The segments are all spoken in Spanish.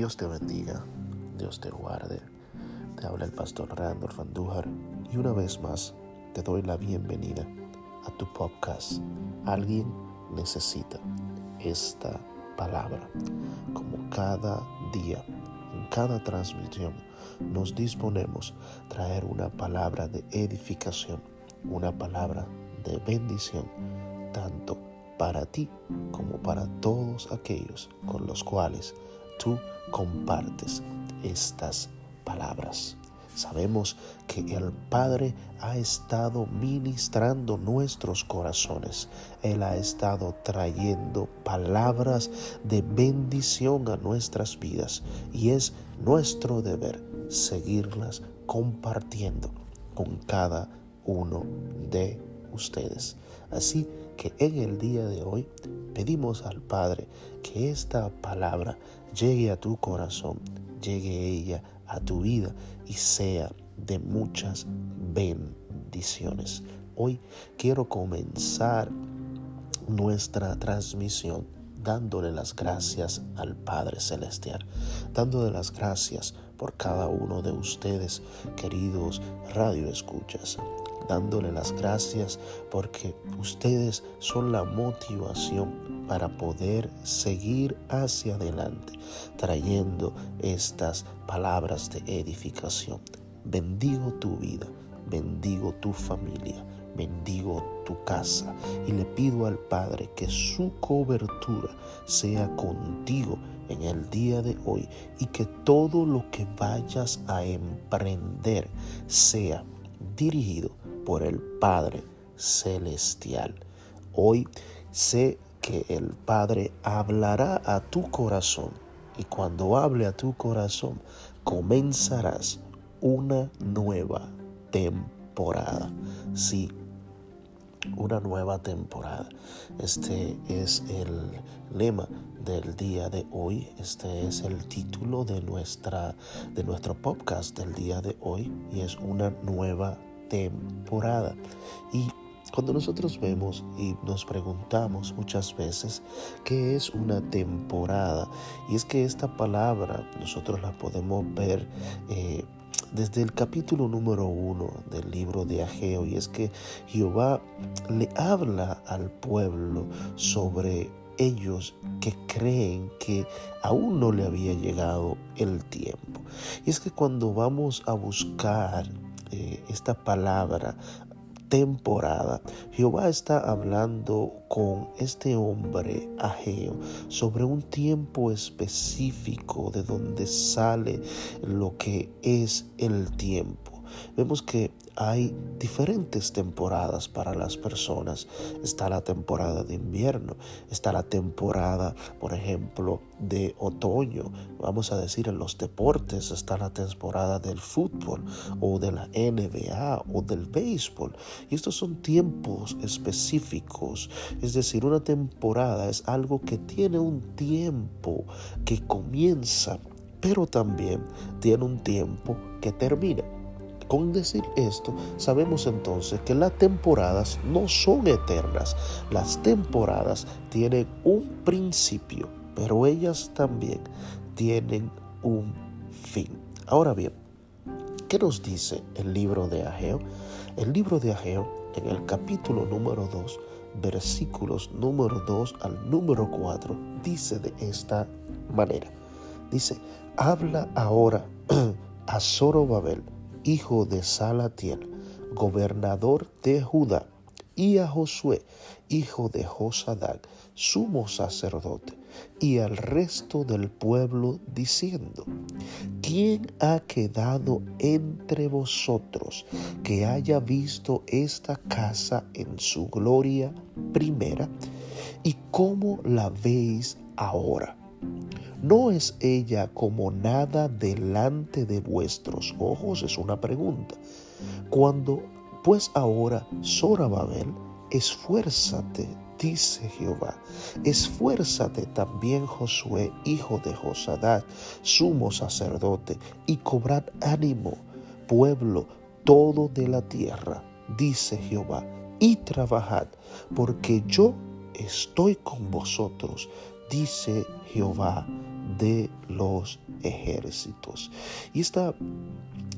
Dios te bendiga, Dios te guarde. Te habla el pastor Randolph Andújar y una vez más te doy la bienvenida a tu podcast. Alguien necesita esta palabra. Como cada día, en cada transmisión, nos disponemos a traer una palabra de edificación, una palabra de bendición, tanto para ti como para todos aquellos con los cuales tú compartes estas palabras. Sabemos que el Padre ha estado ministrando nuestros corazones. Él ha estado trayendo palabras de bendición a nuestras vidas y es nuestro deber seguirlas compartiendo con cada uno de ustedes. Así que en el día de hoy pedimos al Padre que esta palabra llegue a tu corazón, llegue ella a tu vida y sea de muchas bendiciones. Hoy quiero comenzar nuestra transmisión dándole las gracias al Padre Celestial, dándole las gracias por cada uno de ustedes, queridos radioescuchas, dándole las gracias porque ustedes son la motivación para poder seguir hacia adelante, trayendo estas palabras de edificación. Bendigo tu vida, bendigo tu familia, bendigo tu casa y le pido al Padre que su cobertura sea contigo en el día de hoy y que todo lo que vayas a emprender sea dirigido por el Padre Celestial. Hoy sé que el Padre hablará a tu corazón y cuando hable a tu corazón comenzarás una nueva temporada. Sí, una nueva temporada. Este es el lema del día de hoy. Este es el título de nuestra de nuestro podcast del día de hoy y es una nueva temporada. Y cuando nosotros vemos y nos preguntamos muchas veces qué es una temporada, y es que esta palabra nosotros la podemos ver eh, desde el capítulo número uno del libro de Ageo, y es que Jehová le habla al pueblo sobre ellos que creen que aún no le había llegado el tiempo. Y es que cuando vamos a buscar eh, esta palabra temporada, Jehová está hablando con este hombre Ageo sobre un tiempo específico de donde sale lo que es el tiempo. Vemos que hay diferentes temporadas para las personas. Está la temporada de invierno, está la temporada, por ejemplo, de otoño. Vamos a decir en los deportes está la temporada del fútbol o de la NBA o del béisbol. Y estos son tiempos específicos. Es decir, una temporada es algo que tiene un tiempo que comienza, pero también tiene un tiempo que termina. Con decir esto, sabemos entonces que las temporadas no son eternas. Las temporadas tienen un principio, pero ellas también tienen un fin. Ahora bien, ¿qué nos dice el libro de Ageo? El libro de Ageo, en el capítulo número 2, versículos número 2 al número 4, dice de esta manera. Dice, habla ahora a Zorobabel hijo de Salatiel, gobernador de Judá, y a Josué, hijo de Josadac, sumo sacerdote, y al resto del pueblo, diciendo, ¿quién ha quedado entre vosotros que haya visto esta casa en su gloria primera? ¿Y cómo la veis ahora? ¿No es ella como nada delante de vuestros ojos? Es una pregunta. Cuando pues ahora, Zorababel, esfuérzate, dice Jehová, esfuérzate también Josué, hijo de Josadad, sumo sacerdote, y cobrad ánimo, pueblo todo de la tierra, dice Jehová, y trabajad, porque yo estoy con vosotros, dice Jehová de los ejércitos. Y esta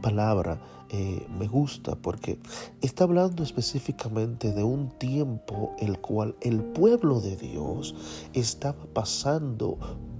palabra eh, me gusta porque está hablando específicamente de un tiempo el cual el pueblo de Dios estaba pasando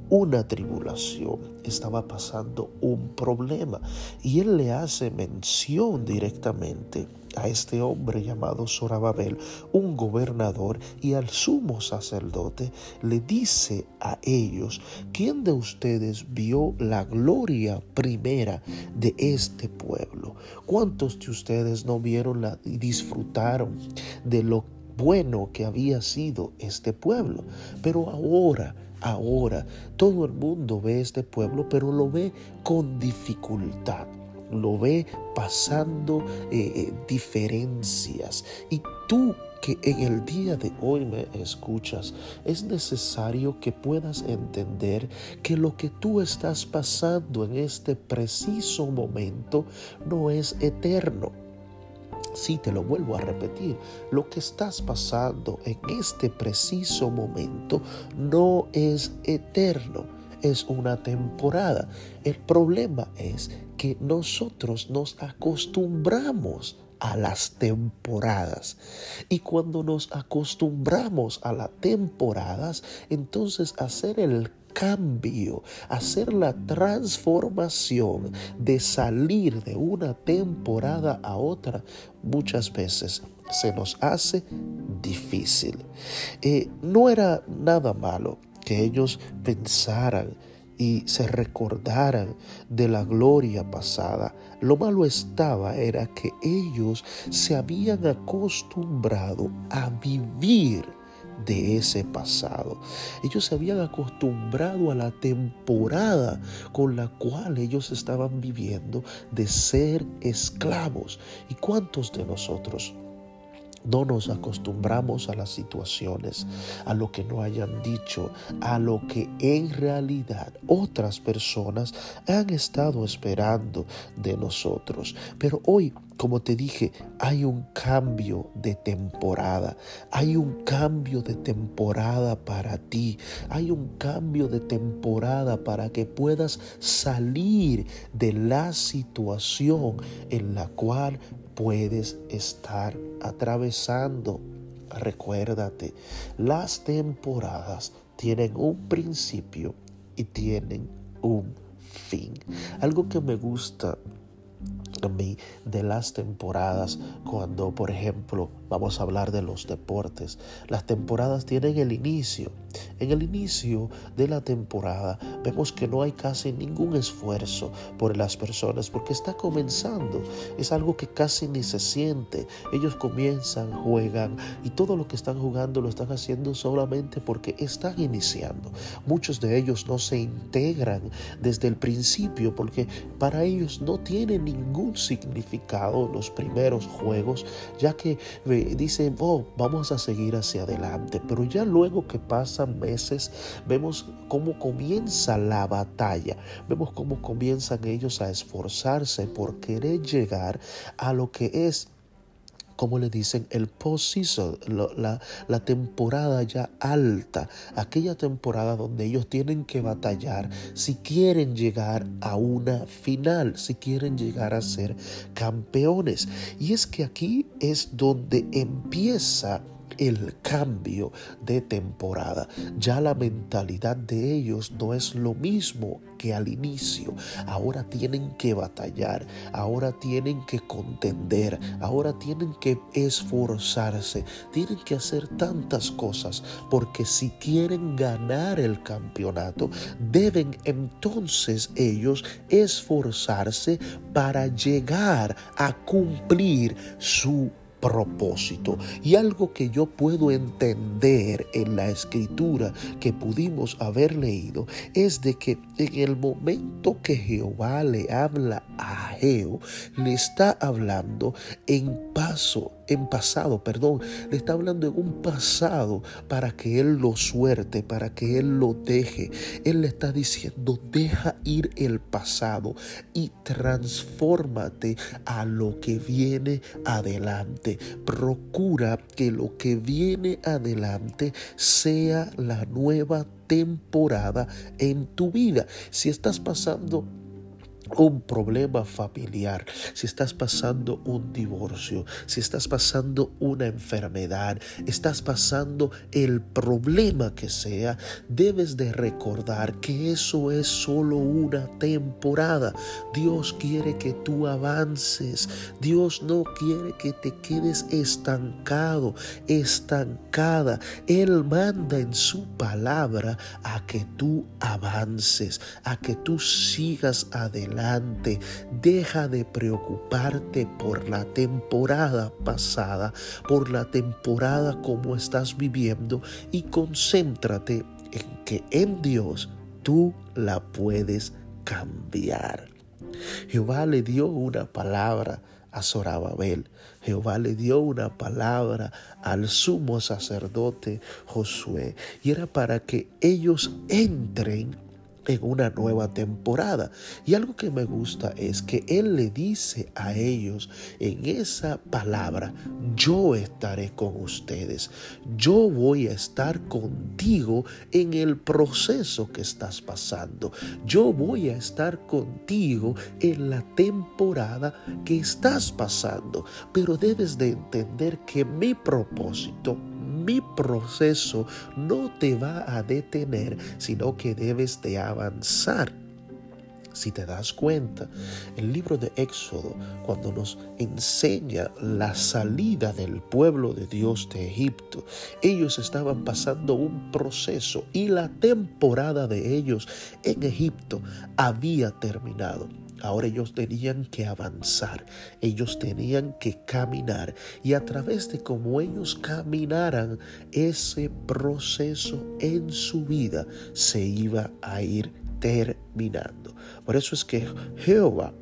una tribulación, estaba pasando un problema. Y él le hace mención directamente a este hombre llamado Zorababel, un gobernador, y al sumo sacerdote le dice a ellos, ¿quién de ustedes vio la gloria primera de este pueblo? ¿Cuántos de ustedes no vieron la, y disfrutaron de lo bueno que había sido este pueblo? Pero ahora ahora. Todo el mundo ve este pueblo, pero lo ve con dificultad. Lo ve pasando eh, eh, diferencias. Y tú que en el día de hoy me escuchas, es necesario que puedas entender que lo que tú estás pasando en este preciso momento no es eterno Sí, te lo vuelvo a repetir. Lo que estás pasando en este preciso momento no es eterno, es una temporada. El problema es nosotros nos acostumbramos a las temporadas. Y cuando nos acostumbramos a las temporadas, entonces hacer el cambio, hacer la transformación de salir de una temporada a otra, muchas veces se nos hace difícil. Eh, no era nada malo que ellos pensaran y se recordaran de la gloria pasada. Lo malo estaba era que ellos se habían acostumbrado a vivir de ese pasado. Ellos se habían acostumbrado a la temporada con la cual ellos estaban viviendo de ser esclavos. ¿Y cuántos de nosotros no nos acostumbramos a las situaciones, a lo que no hayan dicho, a lo que en realidad otras personas han estado esperando de nosotros. Pero hoy como te dije, hay un cambio de temporada. Hay un cambio de temporada para ti. Hay un cambio de temporada para que puedas salir de la situación en la cual puedes estar atravesando. Recuérdate, las temporadas tienen un principio y tienen un fin. Algo que me gusta de las temporadas cuando, por ejemplo, vamos a hablar de los deportes. Las temporadas tienen el inicio. En el inicio de la temporada vemos que no hay casi ningún esfuerzo por las personas porque está comenzando. Es algo que casi ni se siente. Ellos comienzan, juegan y todo lo que están jugando lo están haciendo solamente porque están iniciando. Muchos de ellos no se integran desde el principio porque para ellos no tiene ningún significado los primeros juegos ya que dicen, oh, vamos a seguir hacia adelante. Pero ya luego que pasan meses, vemos cómo comienza la batalla. Vemos cómo comienzan ellos a esforzarse por querer llegar a lo que es como le dicen, el post-season, la, la, temporada ya alta, aquella temporada donde ellos tienen que batallar si quieren llegar a una final, si quieren llegar a ser campeones. Y es que aquí es donde empieza el cambio de temporada. Ya la mentalidad de ellos no es lo mismo que al inicio. Ahora tienen que batallar, ahora tienen que contender, ahora tienen que esforzarse, tienen que hacer tantas cosas, porque si quieren ganar el campeonato, deben entonces ellos esforzarse para llegar a cumplir su propósito. Y algo que yo puedo entender en la escritura que pudimos haber leído es de que en el momento que Jehová le habla a Geo, le está hablando en paso en pasado, perdón, le está hablando en un pasado para que Él lo suerte, para que Él lo deje. Él le está diciendo, deja ir el pasado y transfórmate a lo que viene adelante. Procura que lo que viene adelante sea la nueva temporada en tu vida. Si estás pasando un problema familiar, si estás pasando un divorcio, si estás pasando una enfermedad, estás pasando el problema que sea, debes de recordar que eso es solo una temporada. Dios quiere que tú avances. Dios no quiere que te quedes estancado, estancada. Él manda en su palabra a que tú avances, a que tú sigas Deja de preocuparte por la temporada pasada, por la temporada como estás viviendo y concéntrate en que en Dios tú la puedes cambiar. Jehová le dio una palabra a Zorababel. Jehová le dio una palabra al sumo sacerdote Josué y era para que ellos entren en una nueva temporada. Y algo que me gusta es que Él le dice a ellos en esa palabra, yo estaré con ustedes, yo voy a estar contigo en el proceso que estás pasando, yo voy a estar contigo en la temporada que estás pasando, pero debes de entender que mi propósito mi proceso no te va a detener, sino que debes de avanzar. Si te das cuenta, el libro de Éxodo, cuando nos enseña la salida del pueblo de Dios de Egipto, ellos estaban pasando un proceso y la temporada de ellos en Egipto había terminado. Ahora ellos tenían que avanzar, ellos tenían que caminar y a través de cómo ellos caminaran, ese proceso en su vida se iba a ir terminando. Por eso es que Jehová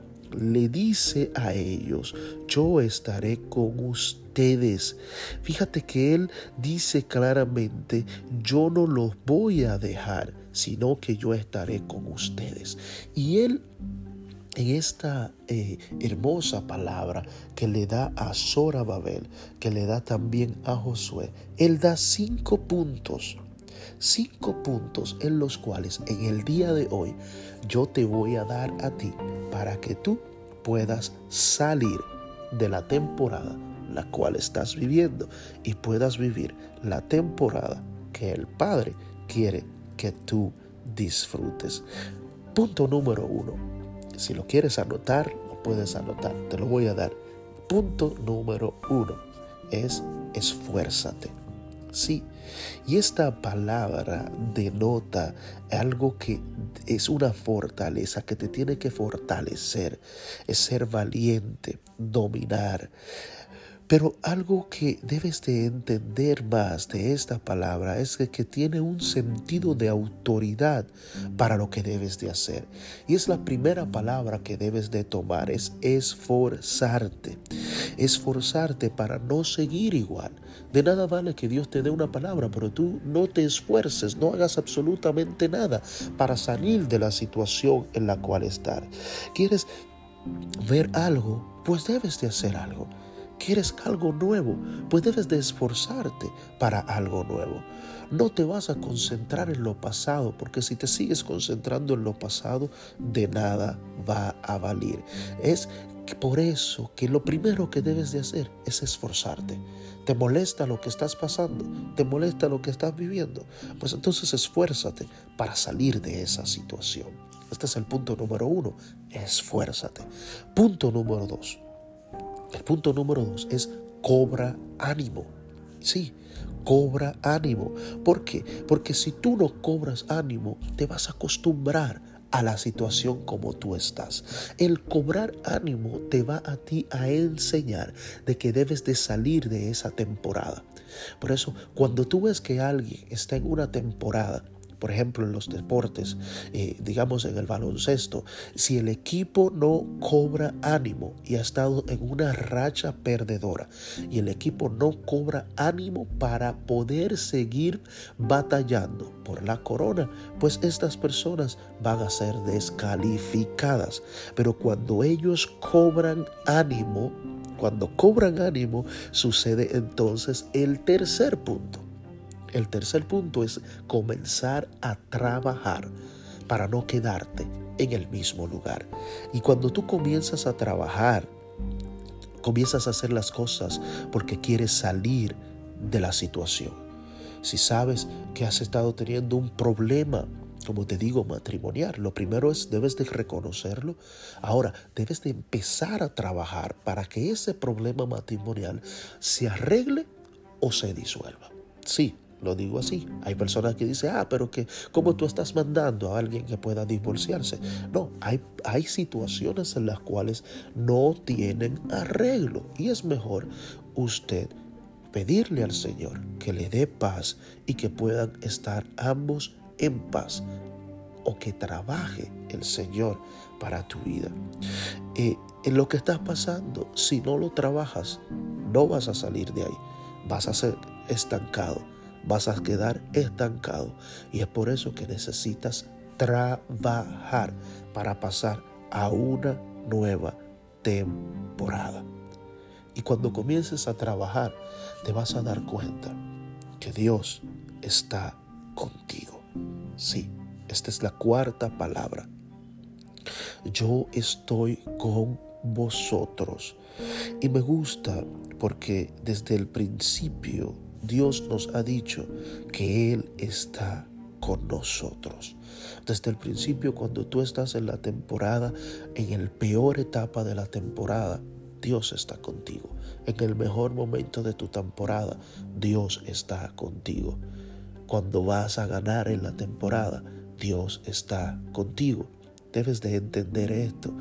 le dice a ellos, yo estaré con ustedes. Fíjate que él dice claramente, yo no los voy a dejar, sino que yo estaré con ustedes. Y él en esta eh, hermosa palabra que le da a Babel, que le da también a Josué, él da cinco puntos, cinco puntos en los cuales en el día de hoy yo te voy a dar a ti para que tú puedas salir de la temporada la cual estás viviendo y puedas vivir la temporada que el Padre quiere que tú disfrutes. Punto número uno si lo quieres anotar, lo puedes anotar. Te lo voy a dar. Punto número uno es esfuérzate. Sí, y esta palabra denota algo que es una fortaleza, que te tiene que fortalecer, es ser valiente, dominar, pero algo que debes de entender más de esta palabra es que, que, tiene un sentido de autoridad para lo que debes de hacer. Y es la primera palabra que debes de tomar, es esforzarte. Esforzarte para no seguir igual. De nada vale que Dios te dé una palabra, pero tú no te esfuerces, no hagas absolutamente nada para salir de la situación en la cual estás. ¿Quieres ver algo? Pues debes de hacer algo quieres algo nuevo, pues debes de esforzarte para algo nuevo. No te vas a concentrar en lo pasado, porque si te sigues concentrando en lo pasado, de nada va a valer. Es por eso que lo primero que debes de hacer es esforzarte. ¿Te molesta lo que estás pasando? ¿Te molesta lo que estás viviendo? Pues entonces esfuérzate para salir de esa situación. Este es el punto número uno, esfuérzate. Punto número dos, el punto número dos es cobra ánimo. Sí, cobra ánimo. ¿Por qué? Porque si tú no cobras ánimo, te vas a acostumbrar a la situación como tú estás. El cobrar ánimo te va a ti a enseñar de que debes de salir de esa temporada. Por eso, cuando tú ves que alguien está en una temporada, por ejemplo en los deportes, eh, digamos en el baloncesto, si el equipo no cobra ánimo y ha estado en una racha perdedora y el equipo no cobra ánimo para poder seguir batallando por la corona, pues estas personas van a ser descalificadas. Pero cuando ellos cobran ánimo, cuando cobran ánimo, sucede entonces el tercer punto. El tercer punto es comenzar a trabajar para no quedarte en el mismo lugar. Y cuando tú comienzas a trabajar, comienzas a hacer las cosas porque quieres salir de la situación. Si sabes que has estado teniendo un problema como te digo, matrimonial. Lo primero es, debes de reconocerlo. Ahora, debes de empezar a trabajar para que ese problema matrimonial se arregle o se disuelva. Sí, lo digo así. Hay personas que dicen, ah, pero que, ¿cómo tú estás mandando a alguien que pueda divorciarse? No, hay, hay situaciones en las cuales no tienen arreglo y es mejor usted pedirle al Señor que le dé paz y que puedan estar ambos en paz o que trabaje el Señor para tu vida. Eh, en lo que estás pasando, si no lo trabajas, no vas a salir de ahí. Vas a ser estancado, vas a quedar estancado. Y es por eso que necesitas trabajar para pasar a una nueva temporada. Y cuando comiences a trabajar, te vas a dar cuenta que Dios está contigo. Sí, esta es la cuarta palabra. Yo estoy con vosotros. Y me gusta porque desde el principio Dios nos ha dicho que Él está con nosotros. Desde el principio, cuando tú estás en la temporada, en el peor etapa de la temporada, Dios está contigo. En el mejor momento de tu temporada, Dios está contigo. Cuando vas a ganar en la temporada, Dios está contigo. Debes de entender esto,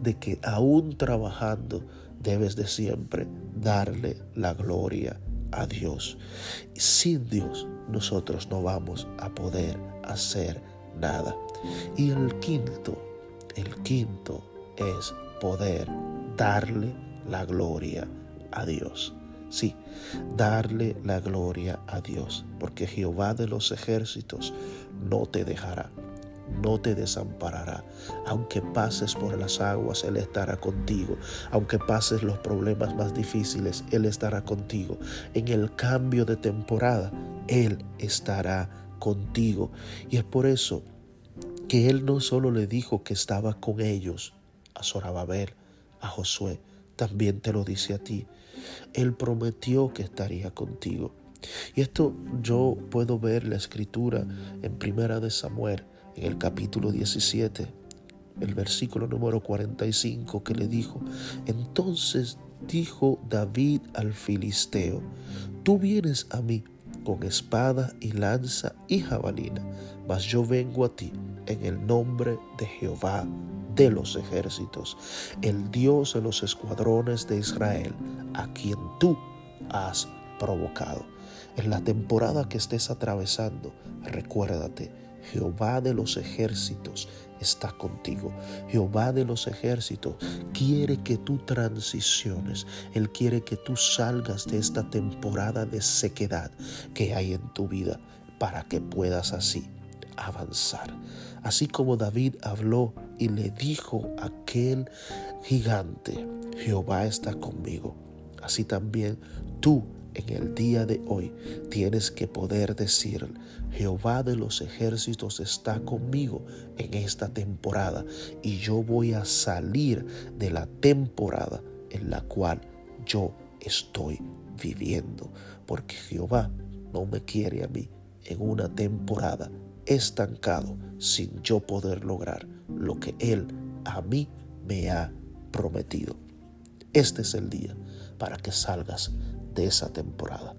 de que aún trabajando, debes de siempre darle la gloria a Dios. Sin Dios nosotros no vamos a poder hacer nada. Y el quinto, el quinto es poder darle la gloria a Dios. Sí, darle la gloria a Dios, porque Jehová de los ejércitos no te dejará, no te desamparará. Aunque pases por las aguas, Él estará contigo. Aunque pases los problemas más difíciles, Él estará contigo. En el cambio de temporada, Él estará contigo. Y es por eso que Él no solo le dijo que estaba con ellos, a Zorababel, a Josué, también te lo dice a ti. Él prometió que estaría contigo. Y esto yo puedo ver la escritura en Primera de Samuel, en el capítulo 17, el versículo número 45, que le dijo, entonces dijo David al filisteo, tú vienes a mí con espada y lanza y jabalina, mas yo vengo a ti en el nombre de Jehová de los ejércitos, el Dios de los escuadrones de Israel, a quien tú has provocado. En la temporada que estés atravesando, recuérdate, Jehová de los ejércitos está contigo. Jehová de los ejércitos quiere que tú transiciones. Él quiere que tú salgas de esta temporada de sequedad que hay en tu vida para que puedas así avanzar. Así como David habló y le dijo a aquel gigante, Jehová está conmigo. Así también tú en el día de hoy tienes que poder decir, Jehová de los ejércitos está conmigo en esta temporada y yo voy a salir de la temporada en la cual yo estoy viviendo, porque Jehová no me quiere a mí en una temporada estancado sin yo poder lograr lo que Él a mí me ha prometido. Este es el día para que salgas de esa temporada.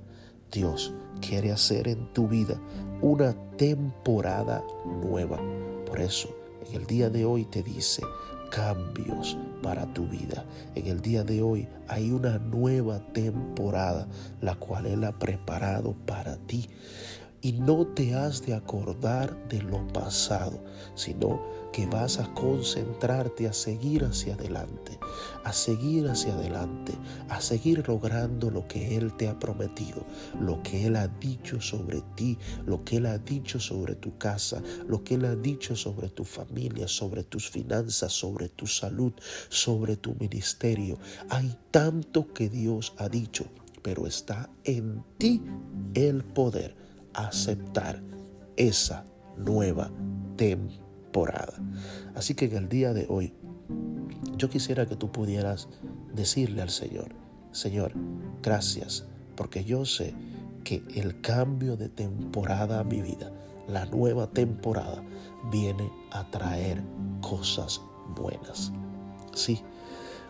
Dios quiere hacer en tu vida una temporada nueva. Por eso, en el día de hoy te dice cambios para tu vida. En el día de hoy hay una nueva temporada, la cual Él ha preparado para ti. y no te has de acordar de lo pasado, sino que vas a concentrarte a seguir hacia adelante, a seguir hacia adelante, a seguir logrando lo que Él te ha prometido, lo que Él ha dicho sobre ti, lo que Él ha dicho sobre tu casa, lo que Él ha dicho sobre tu familia, sobre tus finanzas, sobre tu salud, sobre tu ministerio. Hay tanto que Dios ha dicho, pero está en ti el poder aceptar esa nueva temporada. Así que en el día de hoy, yo quisiera que tú pudieras decirle al Señor, Señor, gracias, porque yo sé que el cambio de temporada a mi vida, la nueva temporada, viene a traer cosas buenas. Sí,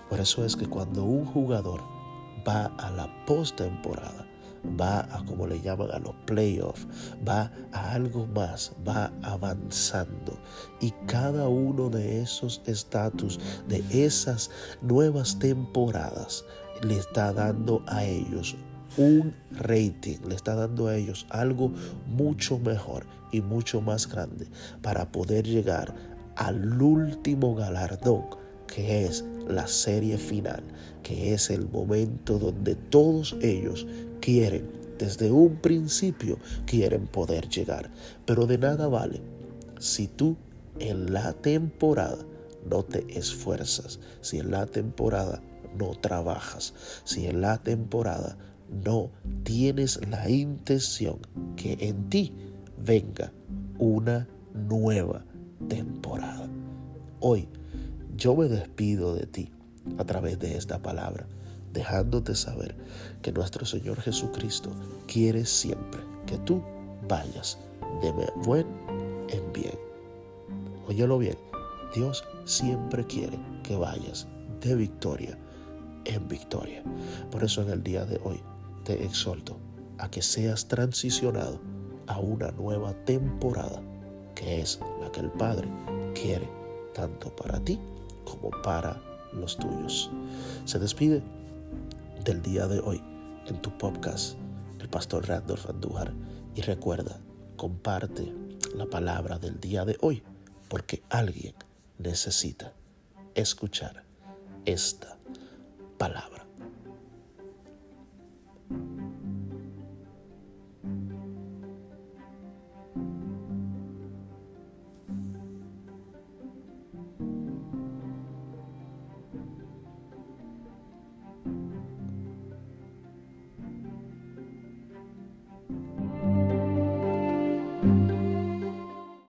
por eso es que cuando un jugador va a la postemporada, va a como le llaman a los playoffs, va a algo más, va avanzando. Y cada uno de esos estatus, de esas nuevas temporadas, le está dando a ellos un rating, le está dando a ellos algo mucho mejor y mucho más grande para poder llegar al último galardón que es la serie final, que es el momento donde todos ellos quieren, desde un principio quieren poder llegar. Pero de nada vale si tú en la temporada no te esfuerzas, si en la temporada no trabajas, si en la temporada no tienes la intención que en ti venga una nueva temporada. Hoy yo me despido de ti a través de esta palabra, dejándote saber que nuestro Señor Jesucristo quiere siempre que tú vayas de buen en bien. Óyelo bien, Dios siempre quiere que vayas de victoria en victoria. Por eso en el día de hoy te exhorto a que seas transicionado a una nueva temporada que es la que el Padre quiere tanto para ti como para los tuyos. Se despide del día de hoy en tu podcast el pastor Randolph Andújar y recuerda, comparte la palabra del día de hoy porque alguien necesita escuchar esta palabra.